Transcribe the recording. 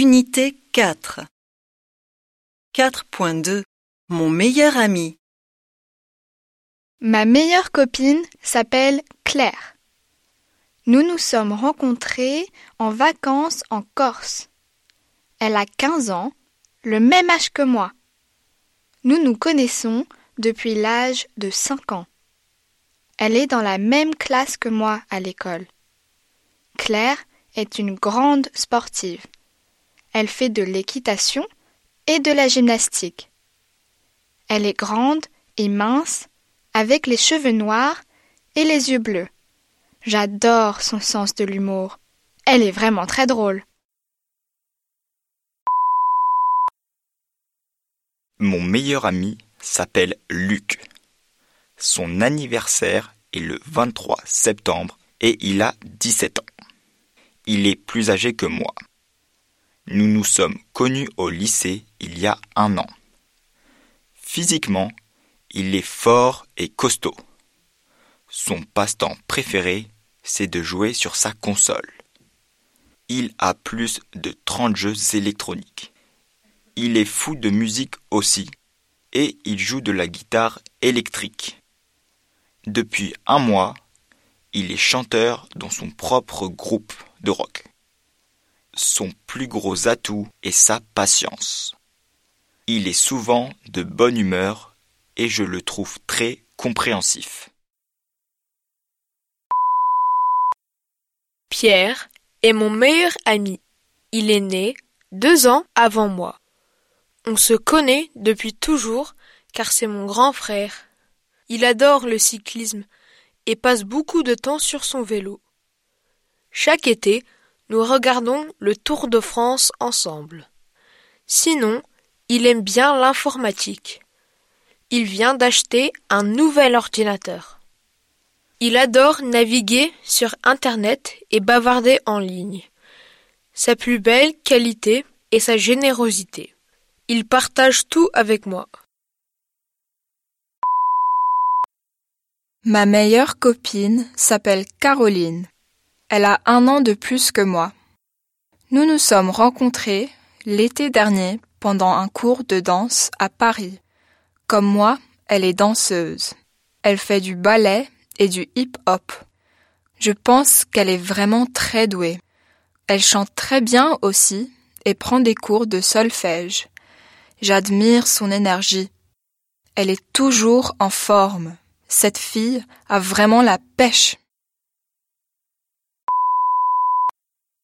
Unité 4 4.2 Mon meilleur ami Ma meilleure copine s'appelle Claire. Nous nous sommes rencontrés en vacances en Corse. Elle a 15 ans, le même âge que moi. Nous nous connaissons depuis l'âge de 5 ans. Elle est dans la même classe que moi à l'école. Claire est une grande sportive. Elle fait de l'équitation et de la gymnastique. Elle est grande et mince, avec les cheveux noirs et les yeux bleus. J'adore son sens de l'humour. Elle est vraiment très drôle. Mon meilleur ami s'appelle Luc. Son anniversaire est le 23 septembre et il a 17 ans. Il est plus âgé que moi. Nous nous sommes connus au lycée il y a un an. Physiquement, il est fort et costaud. Son passe-temps préféré, c'est de jouer sur sa console. Il a plus de 30 jeux électroniques. Il est fou de musique aussi, et il joue de la guitare électrique. Depuis un mois, il est chanteur dans son propre groupe de rock. Son plus gros atout est sa patience. Il est souvent de bonne humeur et je le trouve très compréhensif. Pierre est mon meilleur ami. Il est né deux ans avant moi. On se connaît depuis toujours car c'est mon grand frère. Il adore le cyclisme et passe beaucoup de temps sur son vélo. Chaque été, nous regardons le Tour de France ensemble. Sinon, il aime bien l'informatique. Il vient d'acheter un nouvel ordinateur. Il adore naviguer sur Internet et bavarder en ligne. Sa plus belle qualité est sa générosité. Il partage tout avec moi. Ma meilleure copine s'appelle Caroline. Elle a un an de plus que moi. Nous nous sommes rencontrés l'été dernier pendant un cours de danse à Paris. Comme moi, elle est danseuse. Elle fait du ballet et du hip-hop. Je pense qu'elle est vraiment très douée. Elle chante très bien aussi et prend des cours de solfège. J'admire son énergie. Elle est toujours en forme. Cette fille a vraiment la pêche.